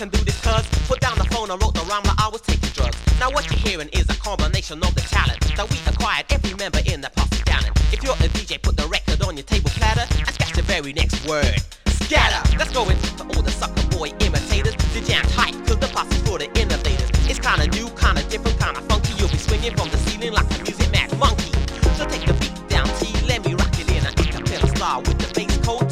can do this cuz. Put down the phone and wrote the rhyme I was taking drugs. Now what you're hearing is a combination of the talent that we acquired every member in the posse talent. If you're a DJ, put the record on your table platter and scratch the very next word. Scatter! Let's go into all the sucker boy imitators. The jam's hype cause the posse's for the innovators. It's kinda new, kinda different, kinda funky. You'll be swinging from the ceiling like a music mad monkey. So take the beat down, T, let me rock it in an acapella style with the bass code